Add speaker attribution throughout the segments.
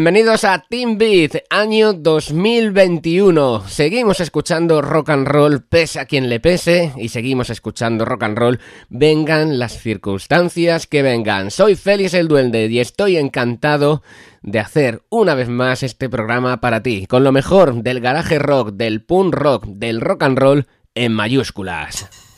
Speaker 1: Bienvenidos a Team Beat, año 2021. Seguimos escuchando rock and roll, pese a quien le pese, y seguimos escuchando rock and roll, vengan las circunstancias que vengan. Soy Félix el Duende y estoy encantado de hacer una vez más este programa para ti, con lo mejor del garaje rock, del punk rock, del rock and roll en mayúsculas.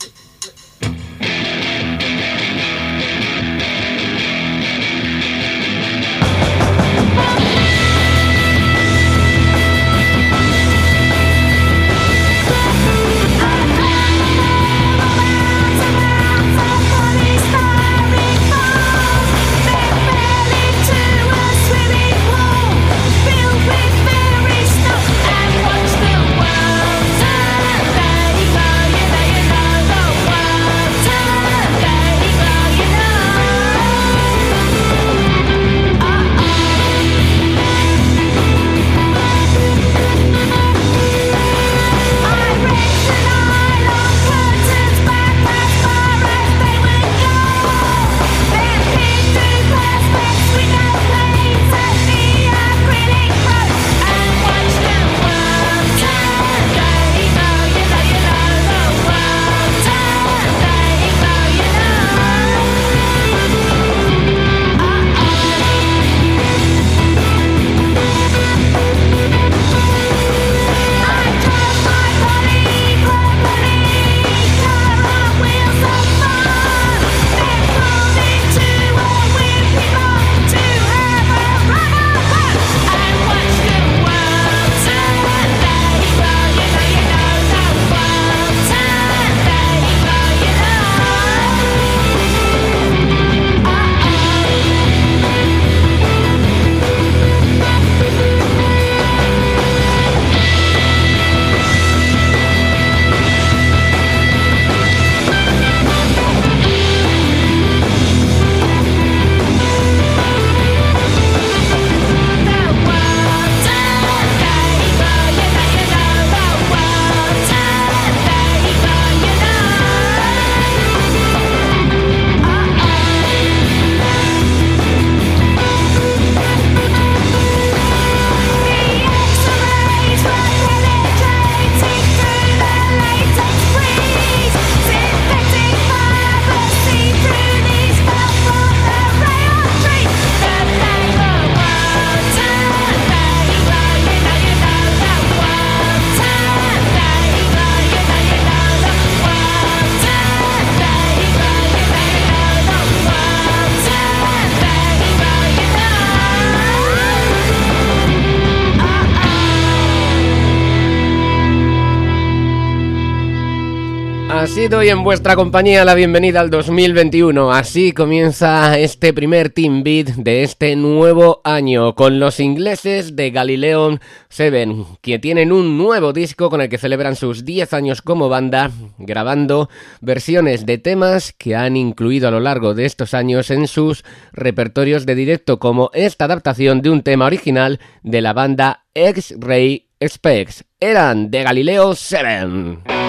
Speaker 1: Doy en vuestra compañía la bienvenida al 2021. Así comienza este primer Team Beat de este nuevo año con los ingleses de Galileo 7, que tienen un nuevo disco con el que celebran sus 10 años como banda, grabando versiones de temas que han incluido a lo largo de estos años en sus repertorios de directo, como esta adaptación de un tema original de la banda X-Ray Specs. Eran de Galileo 7.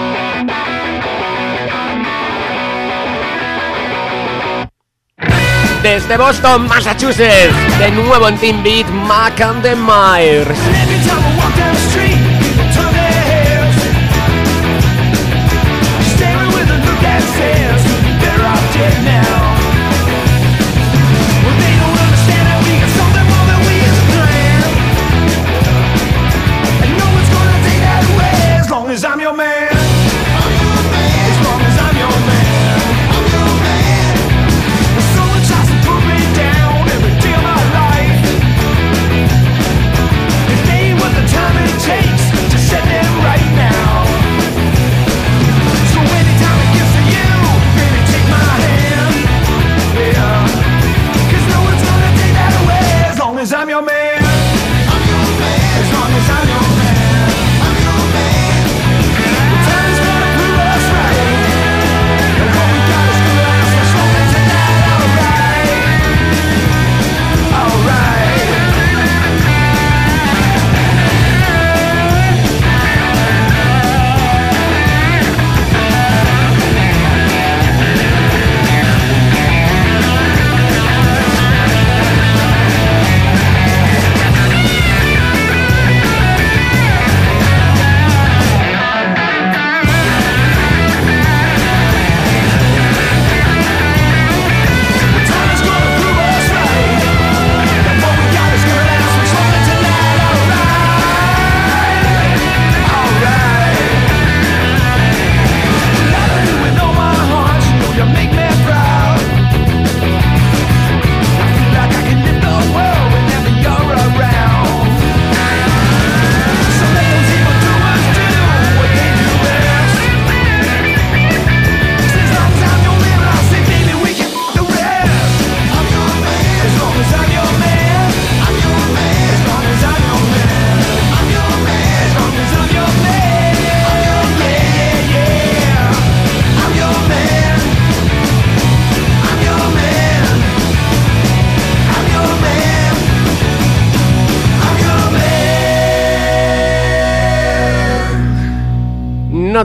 Speaker 1: Desde Boston, Massachusetts, de nuevo en Team Beat, Mac and the Myers.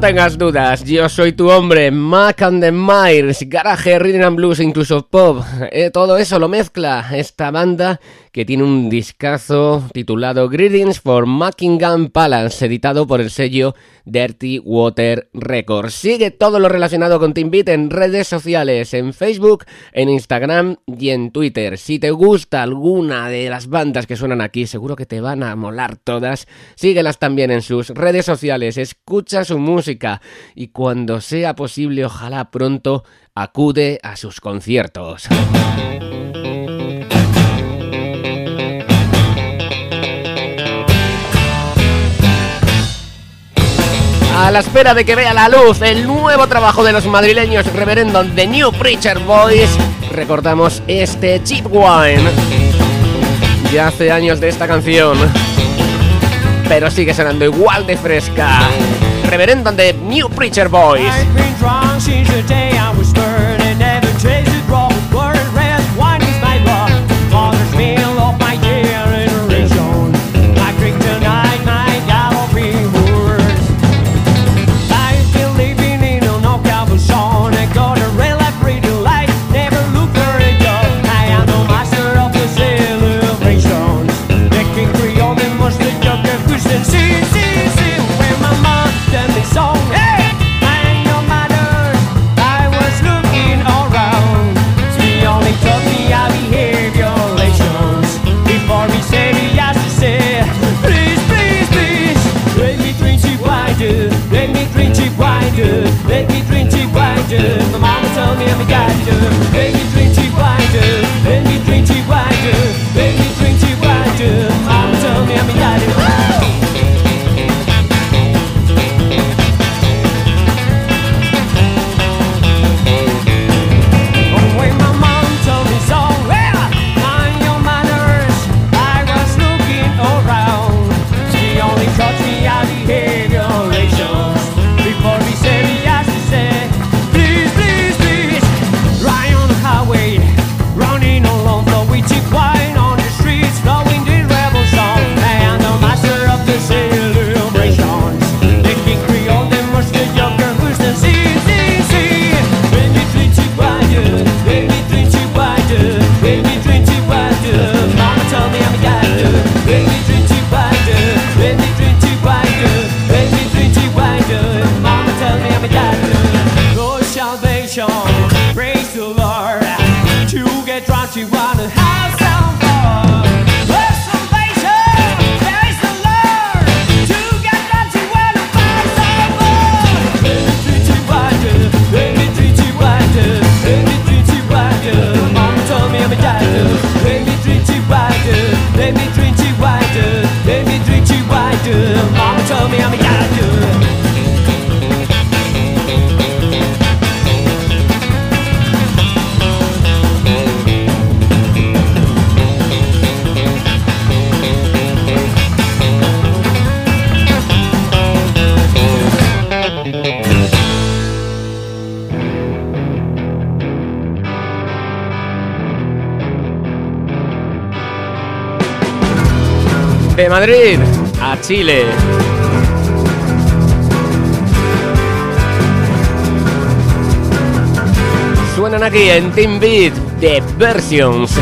Speaker 2: No tengas dudas, yo soy tu hombre, Mac and the Myers, Garage, Rhythm and Blues, incluso pop, eh, todo eso lo mezcla esta banda que tiene un discazo titulado Greetings for Buckingham Palace, editado por el sello Dirty Water Records. Sigue todo lo relacionado con Team Beat en redes sociales, en Facebook, en Instagram y en Twitter. Si te gusta alguna de las bandas que suenan aquí, seguro que te van a molar todas. Síguelas también en sus redes sociales, escucha su música y cuando sea posible, ojalá pronto, acude a sus conciertos. A la espera de que vea la luz el nuevo trabajo de los madrileños reverendo The New Preacher Boys, recordamos este Cheap Wine. Ya hace años de esta canción, pero sigue sonando igual de fresca. Reverendo The New Preacher Boys. Chile. Suenan aquí en Team Beat de Versions.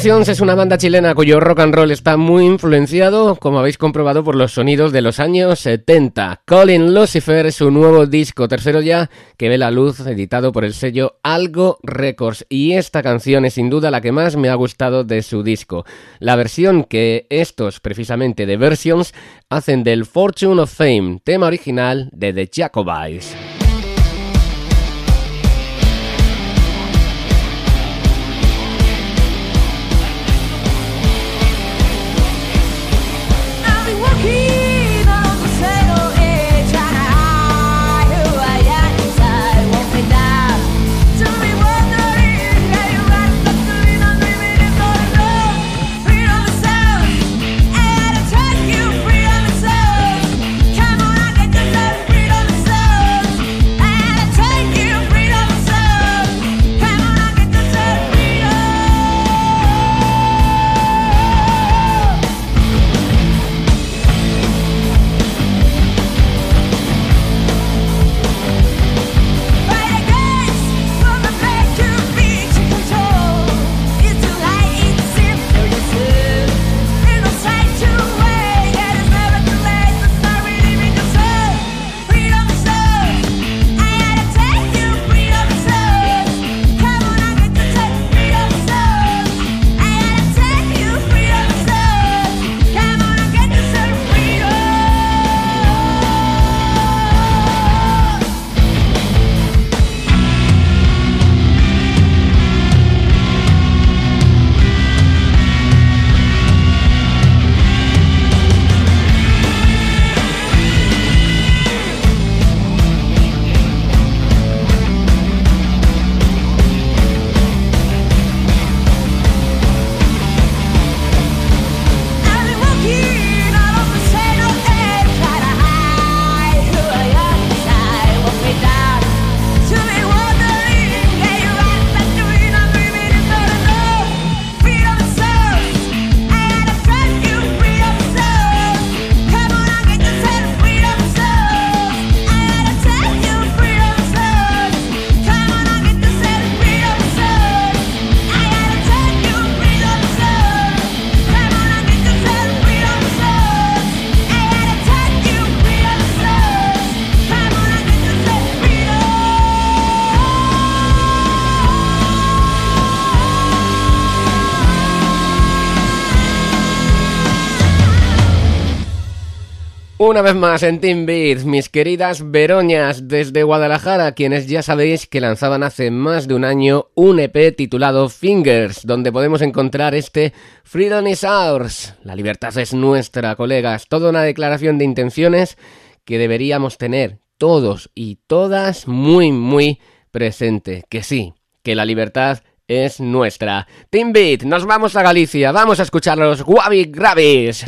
Speaker 3: The Versions es una banda chilena cuyo rock and roll está muy influenciado, como habéis comprobado, por los sonidos de los años 70. Colin Lucifer es su nuevo disco, tercero ya, que ve la luz, editado por el sello Algo Records. Y esta canción es sin duda la que más me ha gustado de su disco. La versión que estos, precisamente The Versions, hacen del Fortune of Fame, tema original de The Jacobites. Una vez más en Team Beat, mis queridas Veroñas desde Guadalajara, quienes ya sabéis que lanzaban hace más de un año un EP titulado Fingers, donde podemos encontrar este Freedom is ours. La libertad es nuestra, colegas. Toda una declaración de intenciones que deberíamos tener todos y todas muy, muy presente. Que sí, que la libertad es nuestra. Team Beat, nos vamos a Galicia, vamos a escuchar los Wabi Gravis.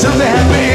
Speaker 3: something happy.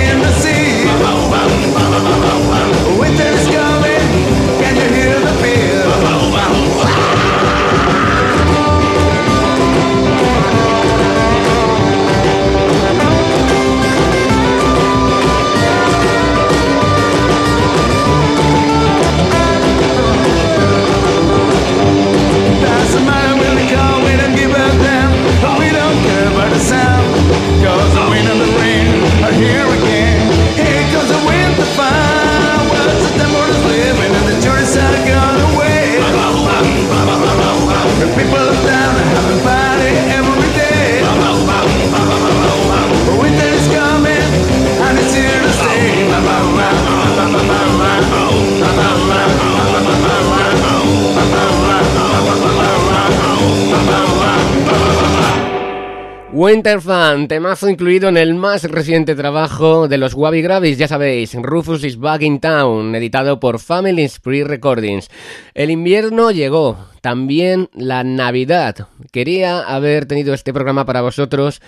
Speaker 3: Winter Fan, temazo incluido en el más reciente trabajo de los Wabi Gravis, ya sabéis, Rufus is Back in Town, editado por Family Spree Recordings. El invierno llegó, también la Navidad. Quería haber tenido este programa para vosotros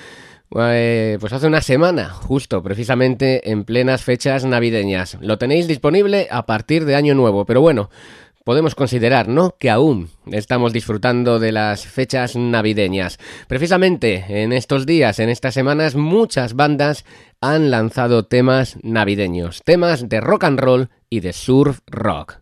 Speaker 3: eh, pues hace una semana, justo, precisamente en plenas fechas navideñas. Lo tenéis disponible a partir de Año Nuevo, pero bueno, podemos considerar, ¿no? Que aún estamos disfrutando de las fechas navideñas. Precisamente en estos días, en estas semanas, muchas bandas han lanzado temas navideños, temas de rock and roll y de surf rock.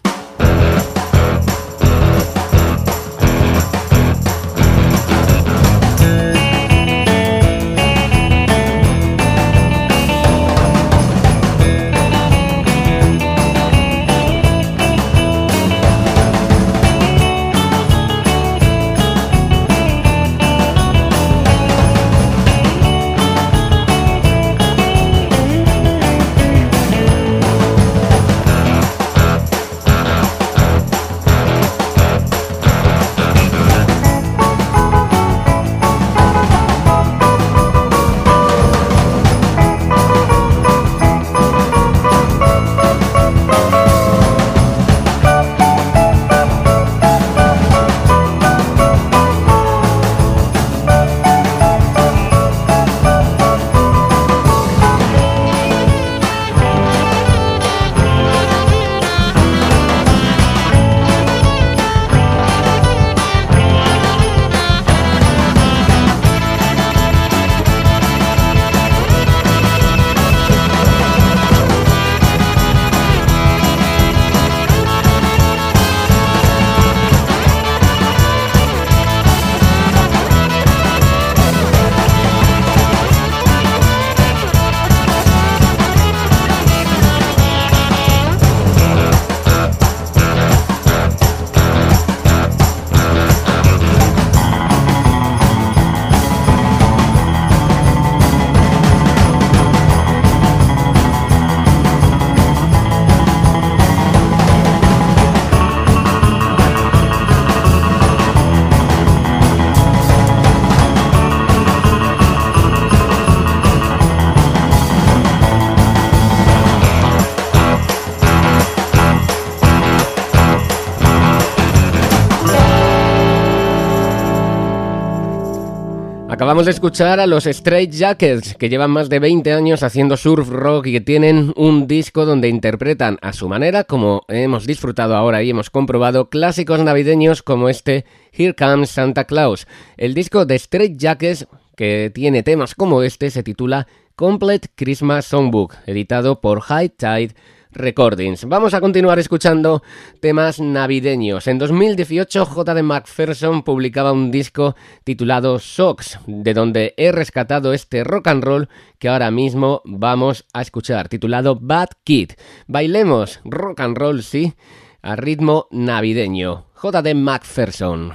Speaker 3: Acabamos de escuchar a los Straight Jackets, que llevan más de 20 años haciendo surf rock y que tienen un disco donde interpretan a su manera, como hemos disfrutado ahora y hemos comprobado, clásicos navideños como este Here Comes Santa Claus. El disco de Straight Jackets, que tiene temas como este, se titula Complete Christmas Songbook, editado por High Tide Recordings. Vamos a continuar escuchando temas navideños. En 2018 J.D. McPherson publicaba un disco titulado Socks, de donde he rescatado este rock and roll que ahora mismo vamos a escuchar, titulado Bad Kid. Bailemos rock and roll, sí, a ritmo navideño. J.D. McPherson.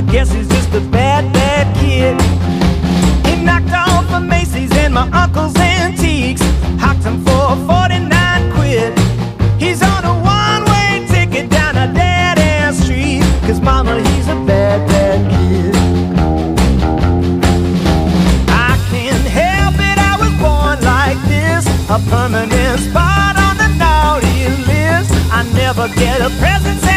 Speaker 3: I guess he's just a bad, bad kid. He knocked off the Macy's and my uncle's antiques. Hocked him for 49 quid. He's on a one-way ticket down a dead-end street. Cause mama, he's a bad, bad kid. I can't help it, I was born like this, a
Speaker 4: permanent spot on the naughty list. I never get a present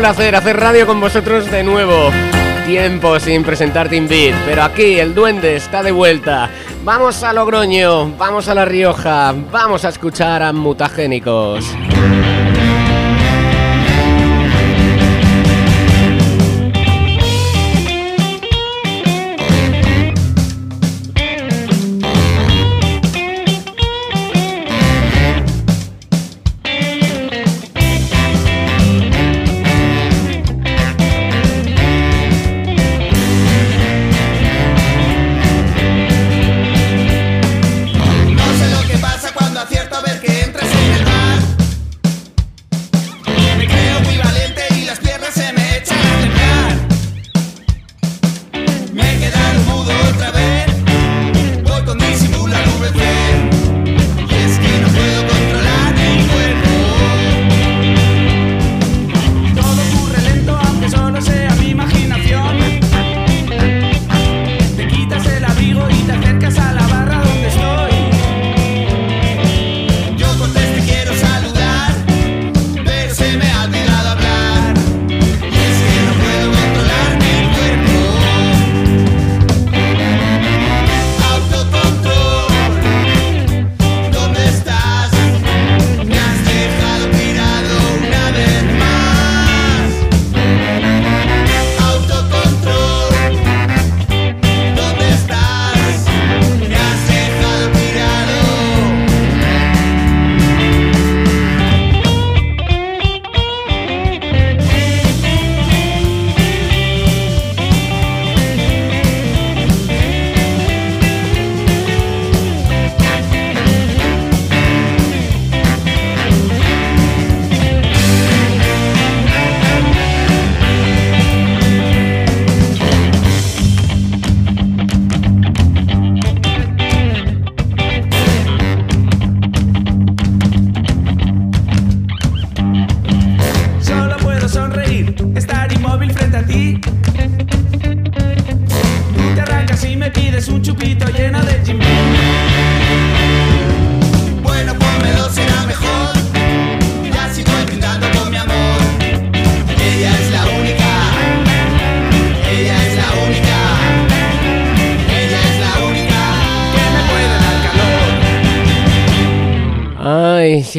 Speaker 3: placer hacer radio con vosotros de nuevo. Tiempo sin presentar Team Beat, pero aquí el duende está de vuelta. Vamos a Logroño, vamos a La Rioja, vamos a escuchar a Mutagénicos.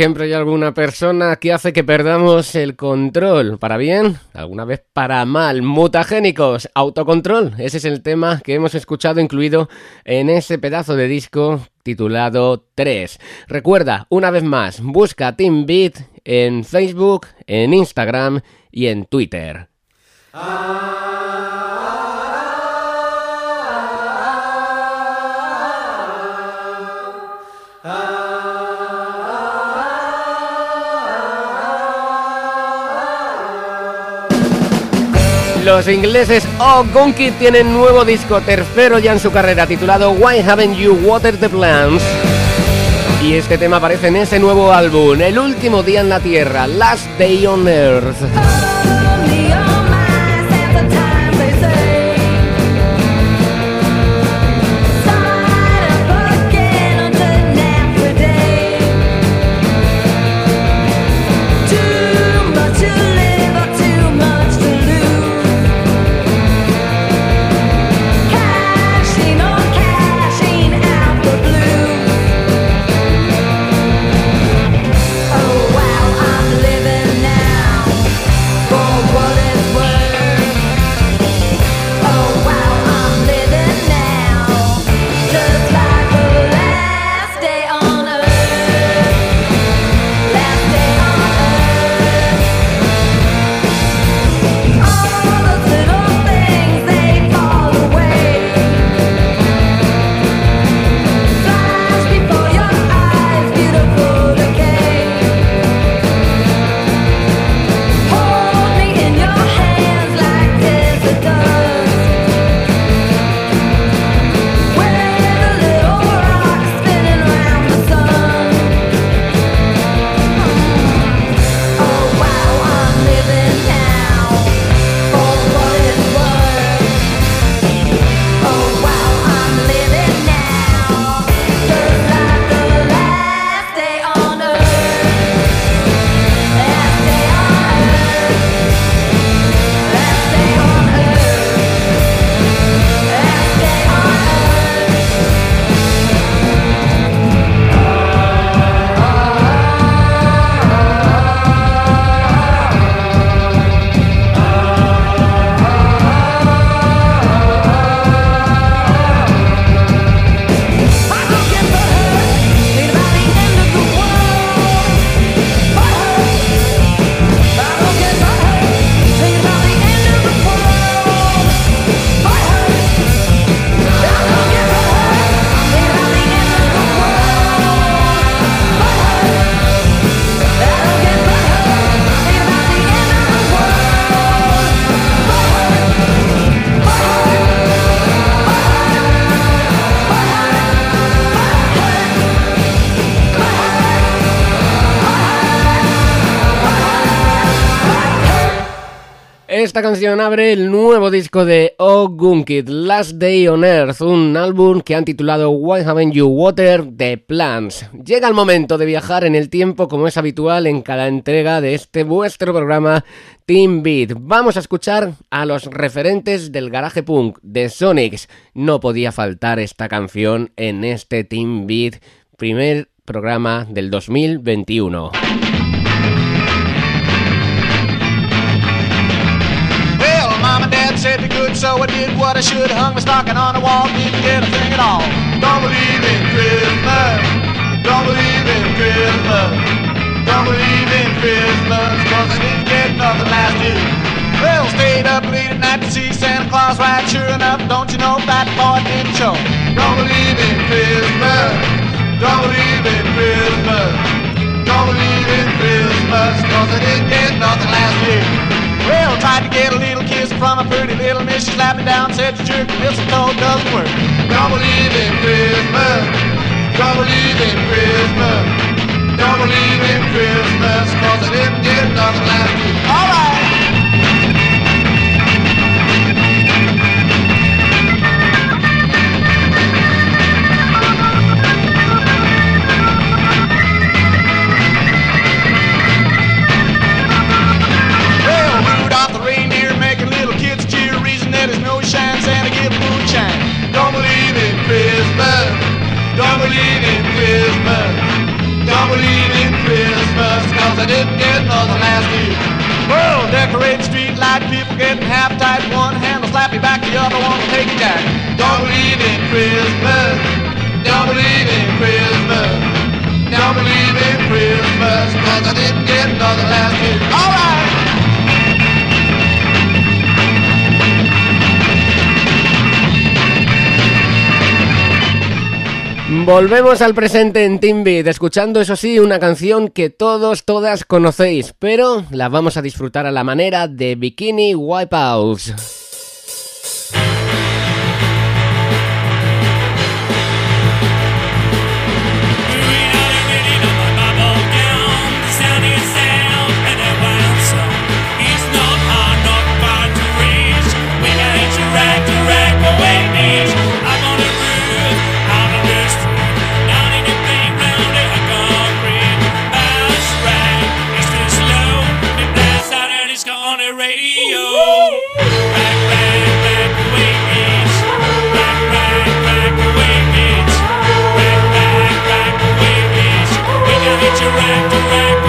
Speaker 3: siempre hay alguna persona que hace que perdamos el control, para bien, alguna vez para mal. Mutagénicos, autocontrol, ese es el tema que hemos escuchado incluido en ese pedazo de disco titulado 3. Recuerda, una vez más, busca Team Beat en Facebook, en Instagram y en Twitter. Ah. Los ingleses O'Gunky tienen nuevo disco, tercero ya en su carrera, titulado Why Haven't You Watered the Plants? Y este tema aparece en ese nuevo álbum, El último día en la Tierra, Last Day on Earth. Esta canción abre el nuevo disco de Ogunkid, Last Day on Earth, un álbum que han titulado Why Haven't You Water The Plants. Llega el momento de viajar en el tiempo como es habitual en cada entrega de este vuestro programa Team Beat. Vamos a escuchar a los referentes del garaje punk de Sonics. No podía faltar esta canción en este Team Beat, primer programa del 2021.
Speaker 5: Mom said the good, so I did what I should. Hung my stocking on the wall, didn't get a thing at all. Don't believe in Christmas. Don't believe in Christmas. Don't believe in Christmas, cause I didn't get nothing last year. Well, stayed up late at night to see Santa Claus ride. Sure enough, don't you know that boy didn't show? Don't believe in Christmas. Don't believe in Christmas. Don't believe in Christmas, cause I didn't get nothing last year. Well, tried to get a little kiss from a pretty little miss. She slapped me down, said you jerk, mistletoe doesn't work. Don't believe in Christmas. Don't believe in Christmas. Don't believe in Christmas, cause I didn't get nothing last year. Alright.
Speaker 3: Volvemos al presente en Team Beat, escuchando eso sí una canción que todos, todas conocéis, pero la vamos a disfrutar a la manera de Bikini Wipeouts.
Speaker 6: direct, direct.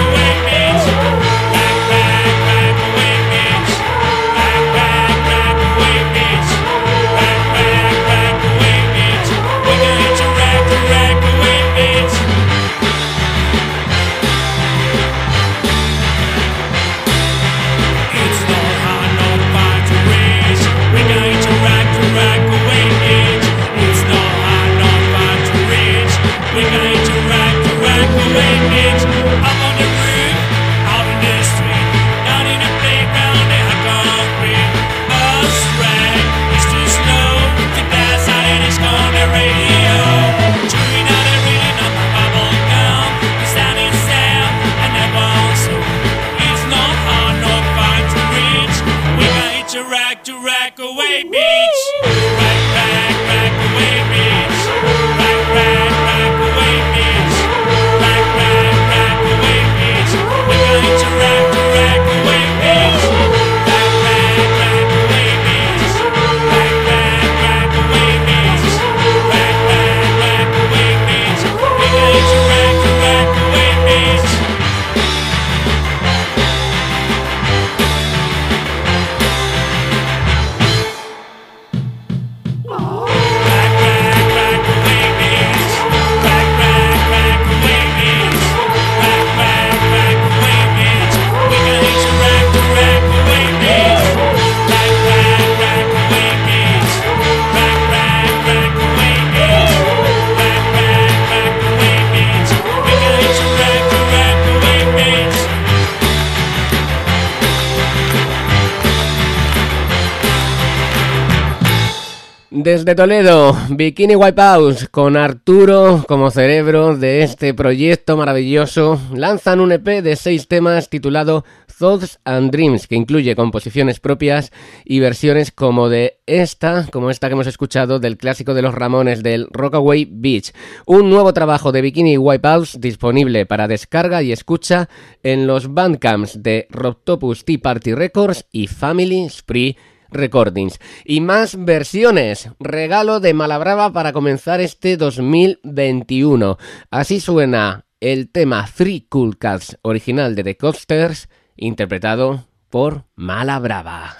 Speaker 3: Desde Toledo, Bikini Wipeouts, con Arturo como cerebro de este proyecto maravilloso, lanzan un EP de seis temas titulado
Speaker 1: Thoughts and Dreams, que incluye composiciones propias y versiones como de esta, como esta que hemos escuchado del clásico de los Ramones del Rockaway Beach. Un nuevo trabajo de Bikini Wipeouts disponible para descarga y escucha en los bandcamps de Robtopus Tea Party Records y Family Spree Recordings. Y más versiones. Regalo de Malabrava para comenzar este 2021. Así suena el tema Three Cool Cats original de The Coasters, interpretado por Malabrava.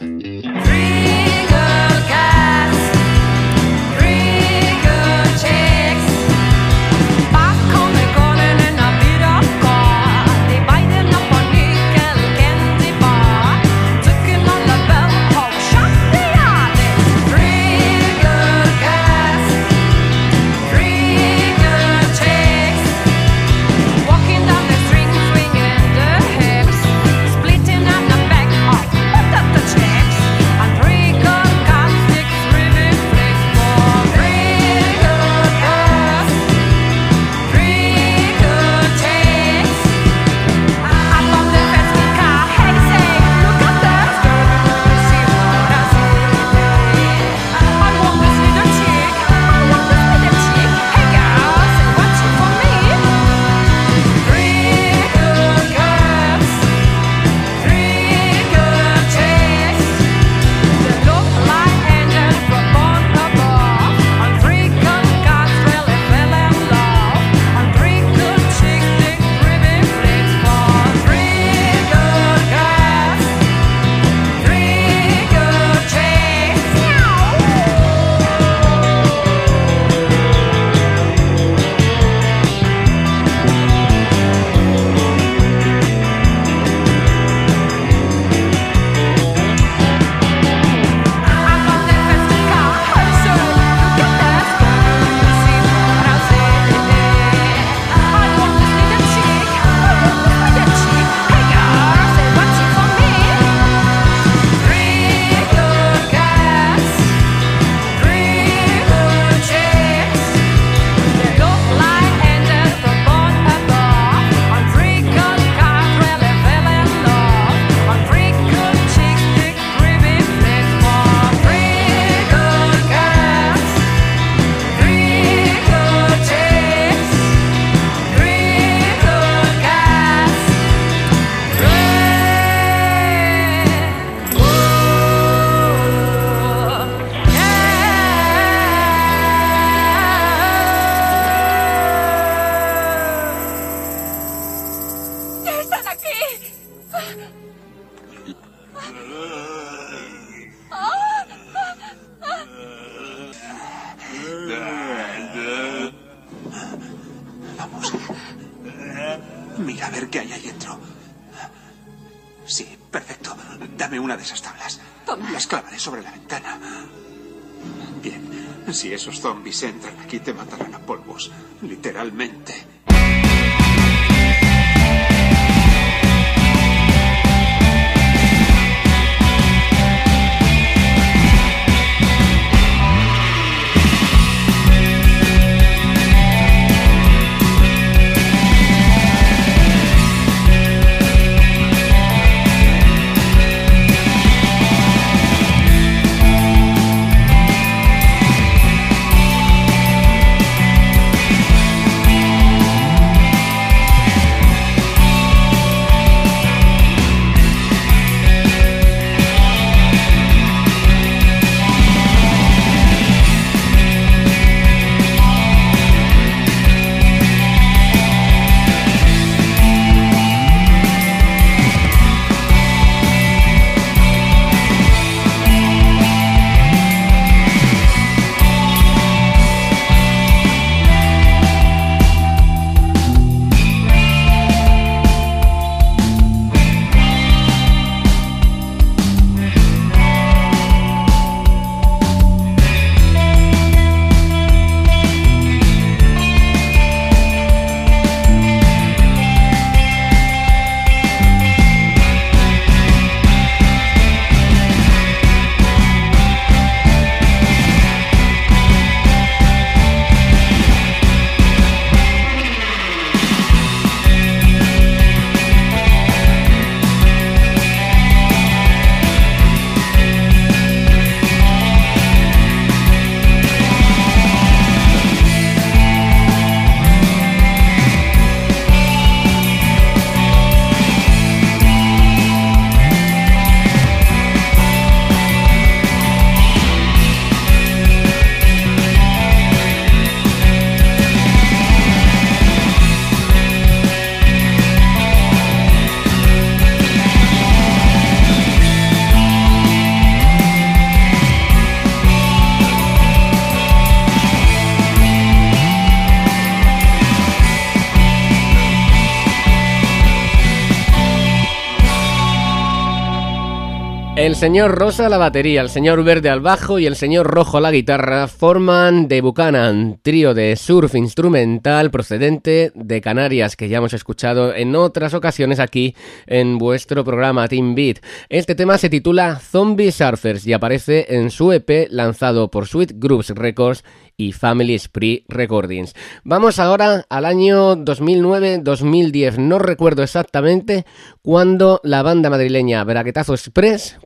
Speaker 3: Señor Rosa la batería, el señor Verde al bajo y el señor Rojo la guitarra forman The Buchanan, trío de surf instrumental procedente de Canarias que ya hemos escuchado en otras ocasiones aquí en vuestro programa Team Beat. Este tema se titula Zombie Surfers y aparece en su EP lanzado por Sweet Groups Records y Family Spree Recordings. Vamos ahora al año 2009-2010, no recuerdo exactamente cuando la banda madrileña Braquetazo Express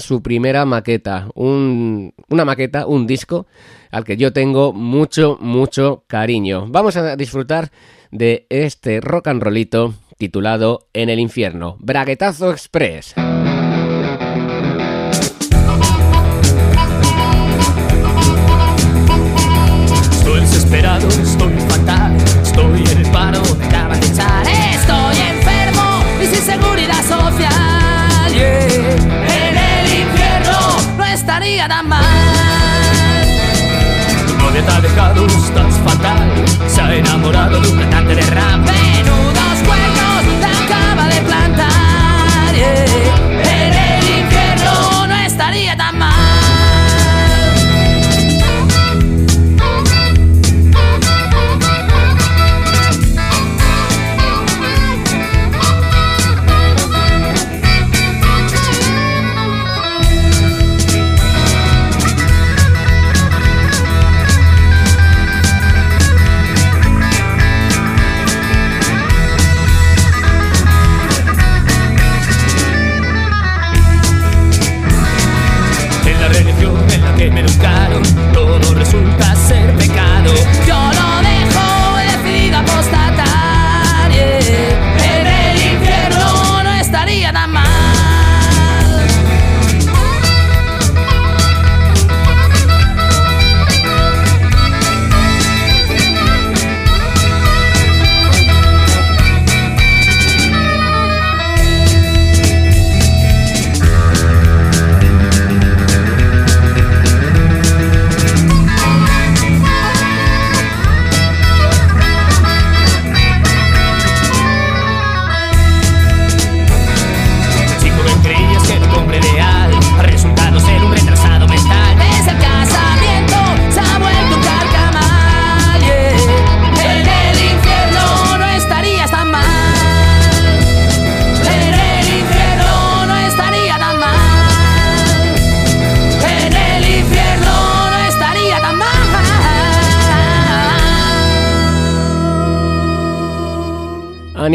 Speaker 3: su primera maqueta, un- una maqueta, un disco al que yo tengo mucho, mucho cariño. Vamos a disfrutar de este rock and rollito titulado En el infierno, Braguetazo Express.
Speaker 7: Estoy desesperado, estoy fatal, estaría tan mal. Tu novia te ha dejado, estás fatal. Se ha enamorado de un cantante de rap.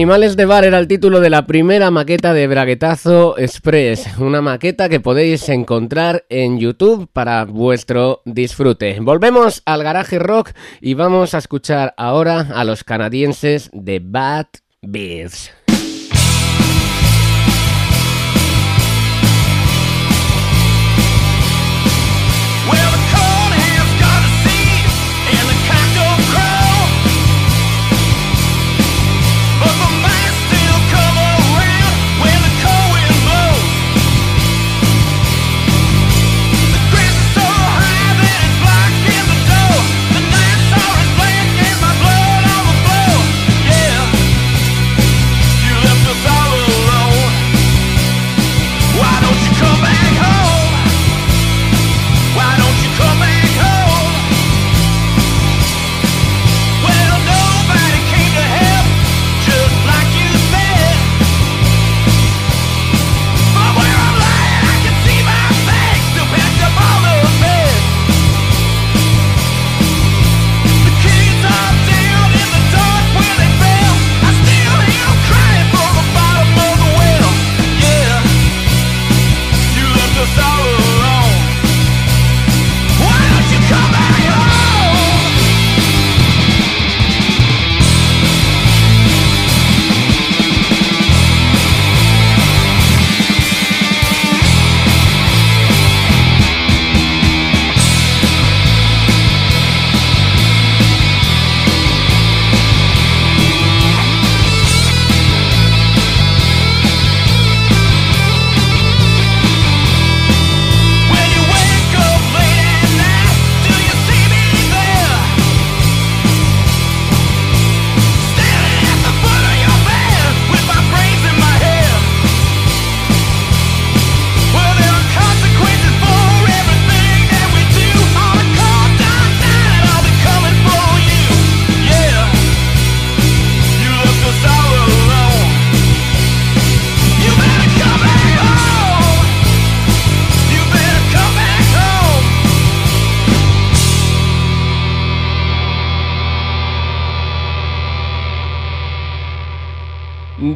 Speaker 3: Animales de Bar era el título de la primera maqueta de Braguetazo Express, una maqueta que podéis encontrar en YouTube para vuestro disfrute. Volvemos al garaje rock y vamos a escuchar ahora a los canadienses de Bad Beats.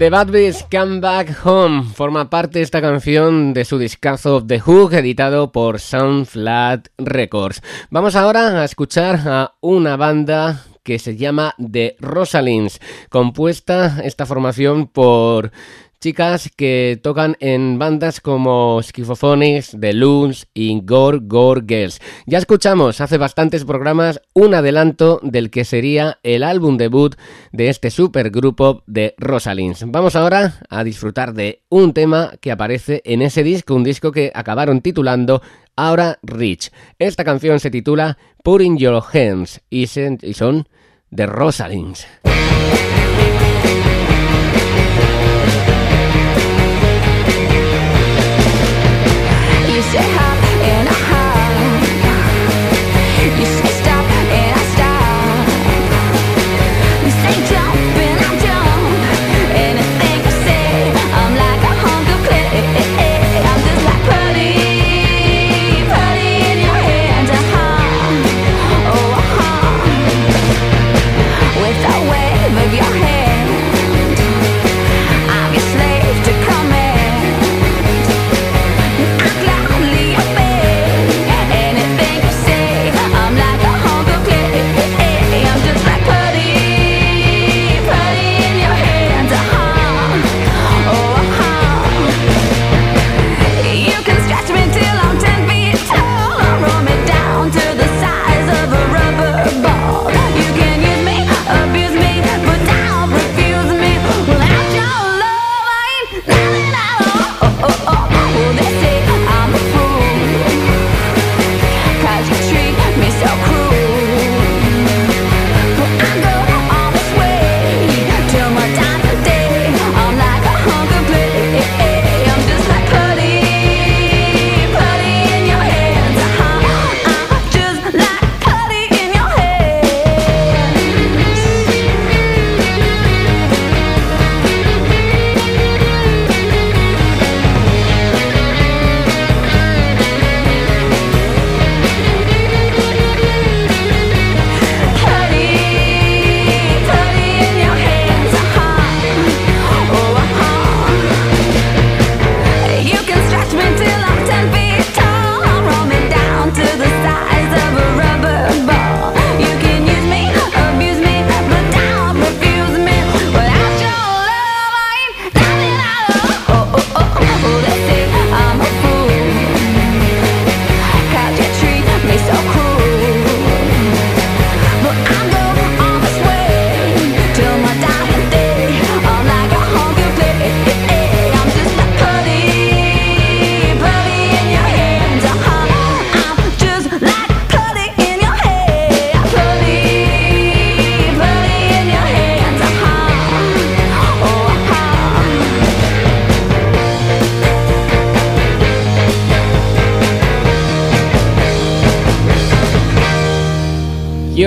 Speaker 5: The
Speaker 1: Bad Come Back Home forma parte de esta canción de su discazo The Hook editado por Sound Flat Records. Vamos ahora a escuchar a una banda que se llama The Rosalins, compuesta esta formación por chicas que tocan en bandas como Schizophonics, The Loons y Gore Gore Girls. Ya escuchamos hace bastantes programas un adelanto del que sería el álbum debut de este supergrupo de Rosalins. Vamos ahora a disfrutar de un tema que aparece en ese disco, un disco que acabaron titulando Ahora Rich. Esta canción se titula Put in Your Hands y, son de Rosalins.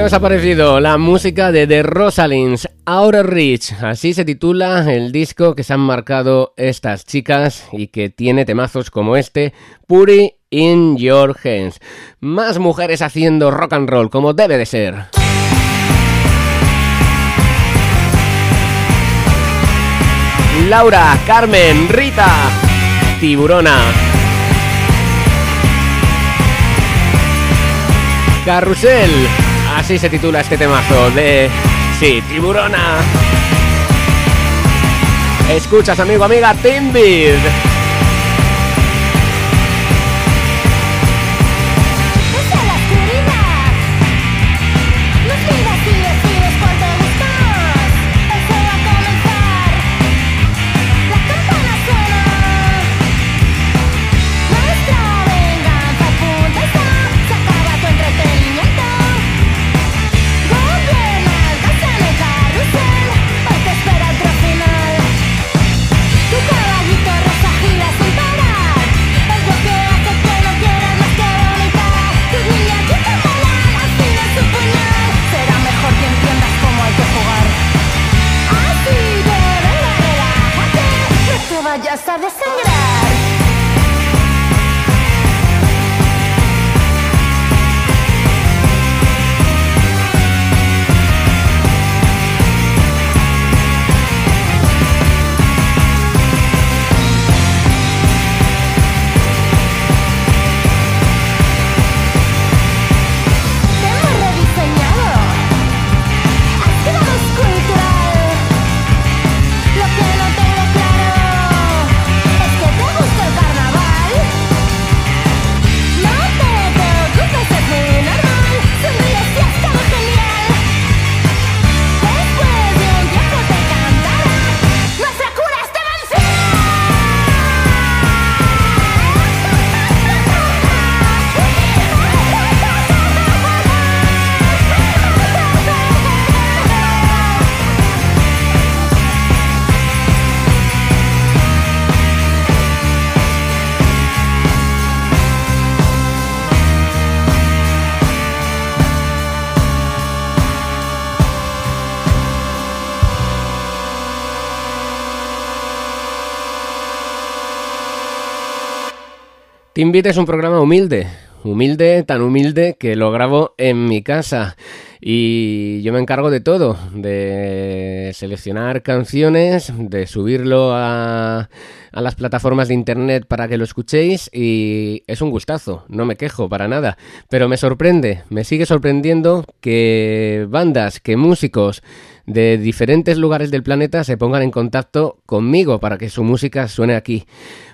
Speaker 1: ha desaparecido, la música de The Rosalins, Ahora Rich, así se titula el disco que se han marcado estas chicas y que tiene temazos como este, Puri in Your Hands. Más mujeres haciendo rock and roll como debe de ser. Laura, Carmen, Rita, Tiburona. Carrusel. Así se titula este temazo de... Sí, tiburona. Escuchas, amigo, amiga, Timbid.
Speaker 3: Beat es un programa humilde, humilde, tan humilde que lo grabo en mi casa. Y yo me encargo de todo, de seleccionar canciones, de subirlo a las plataformas de internet para que lo escuchéis y es un gustazo, no me quejo para nada. Pero me sorprende, me sigue sorprendiendo que bandas, que músicos de diferentes lugares del planeta se pongan en contacto conmigo para que su música suene aquí.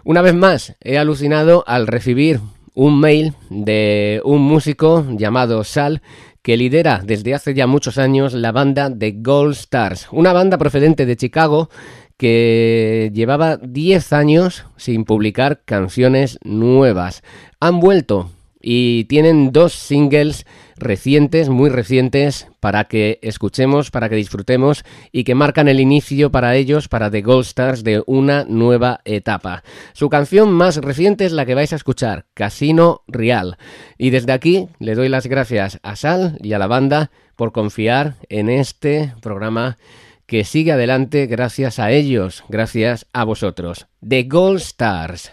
Speaker 3: Una vez más, he alucinado al recibir un mail de un músico llamado Sal que lidera desde hace ya muchos años la banda de Gold Stars, una banda procedente de Chicago que llevaba 10 años sin publicar canciones nuevas. Han vuelto y tienen dos singles recientes, muy recientes, para que escuchemos, para que disfrutemos y que marcan el inicio para ellos, para The Gold Stars, de una nueva etapa. Su canción más reciente es la que vais a escuchar, Casino Real. Y desde aquí le doy las gracias a Sal y a la banda por confiar en este programa que sigue adelante gracias a ellos, gracias a vosotros. The Gold Stars.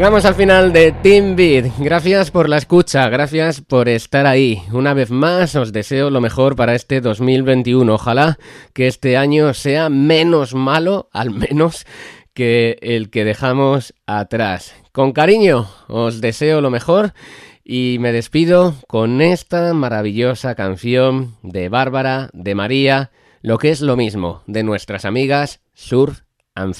Speaker 3: Llegamos al final de Team Beat. Gracias por la escucha, gracias por estar ahí. Una vez más, os deseo lo mejor para este 2021. Ojalá que este año sea menos malo, al menos que el que dejamos atrás. Con cariño, os deseo lo mejor y me despido con esta maravillosa canción de Bárbara, de María, lo que es lo mismo, de nuestras amigas Surf and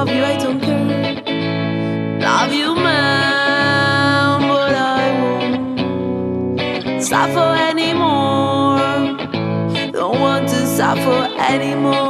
Speaker 7: love you, I don't care. Love you, man, but I won't suffer anymore. Don't want to suffer anymore.